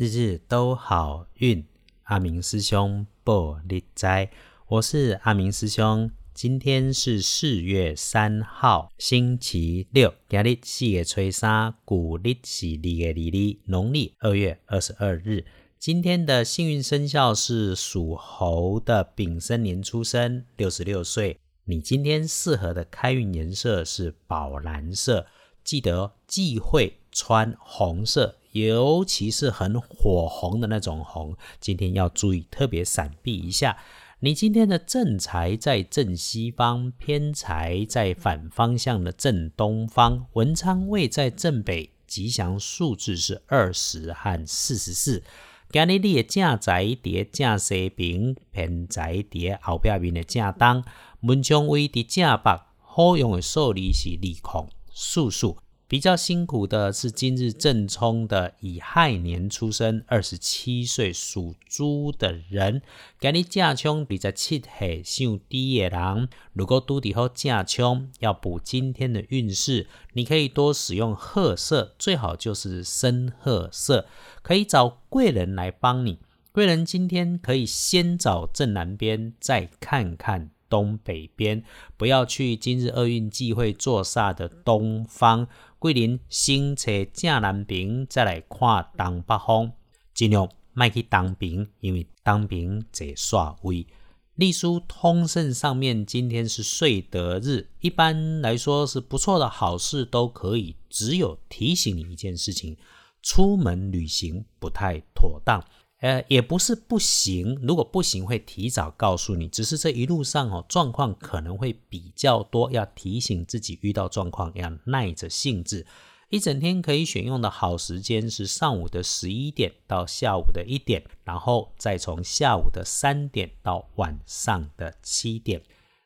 日日都好运。阿明师兄报你知，我是阿明师兄。今天是四月三号，星期六。今日四月初三，古历是二月二日，农历二月二十二日。今天的幸运生肖是属猴的，丙申年出生，六十六岁。你今天适合的开运颜色是宝蓝色，记得忌讳穿红色，尤其是很火红的那种红。今天要注意，特别闪避一下。你今天的正财在正西方，偏财在反方向的正东方，文昌位在正北，吉祥数字是二十和四十四。今日你的正财伫正西边，偏财伫后边面的正东。文昌位伫正北，好用的数字是二空数数。比较辛苦的是今日正冲的乙亥年出生，二十七岁属猪的人。今日正冲比在七岁上低的人，如果拄底后正冲要补今天的运势，你可以多使用褐色，最好就是深褐色，可以找贵人来帮你。贵人今天可以先找正南边，再看看。东北边，不要去今日厄运忌讳坐煞的东方。桂林先找正南边，再来看东北方。尽量卖去东边，因为东边在煞位。隶书通胜上面，今天是睡德日，一般来说是不错的好事都可以。只有提醒你一件事情：出门旅行不太妥当。呃，也不是不行，如果不行会提早告诉你。只是这一路上哦，状况可能会比较多，要提醒自己遇到状况要耐着性子。一整天可以选用的好时间是上午的十一点到下午的一点，然后再从下午的三点到晚上的七点，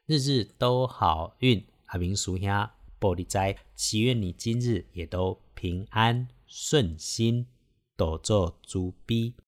日日都好运。阿明叔兄玻璃斋，祈愿你今日也都平安顺心，多做猪逼。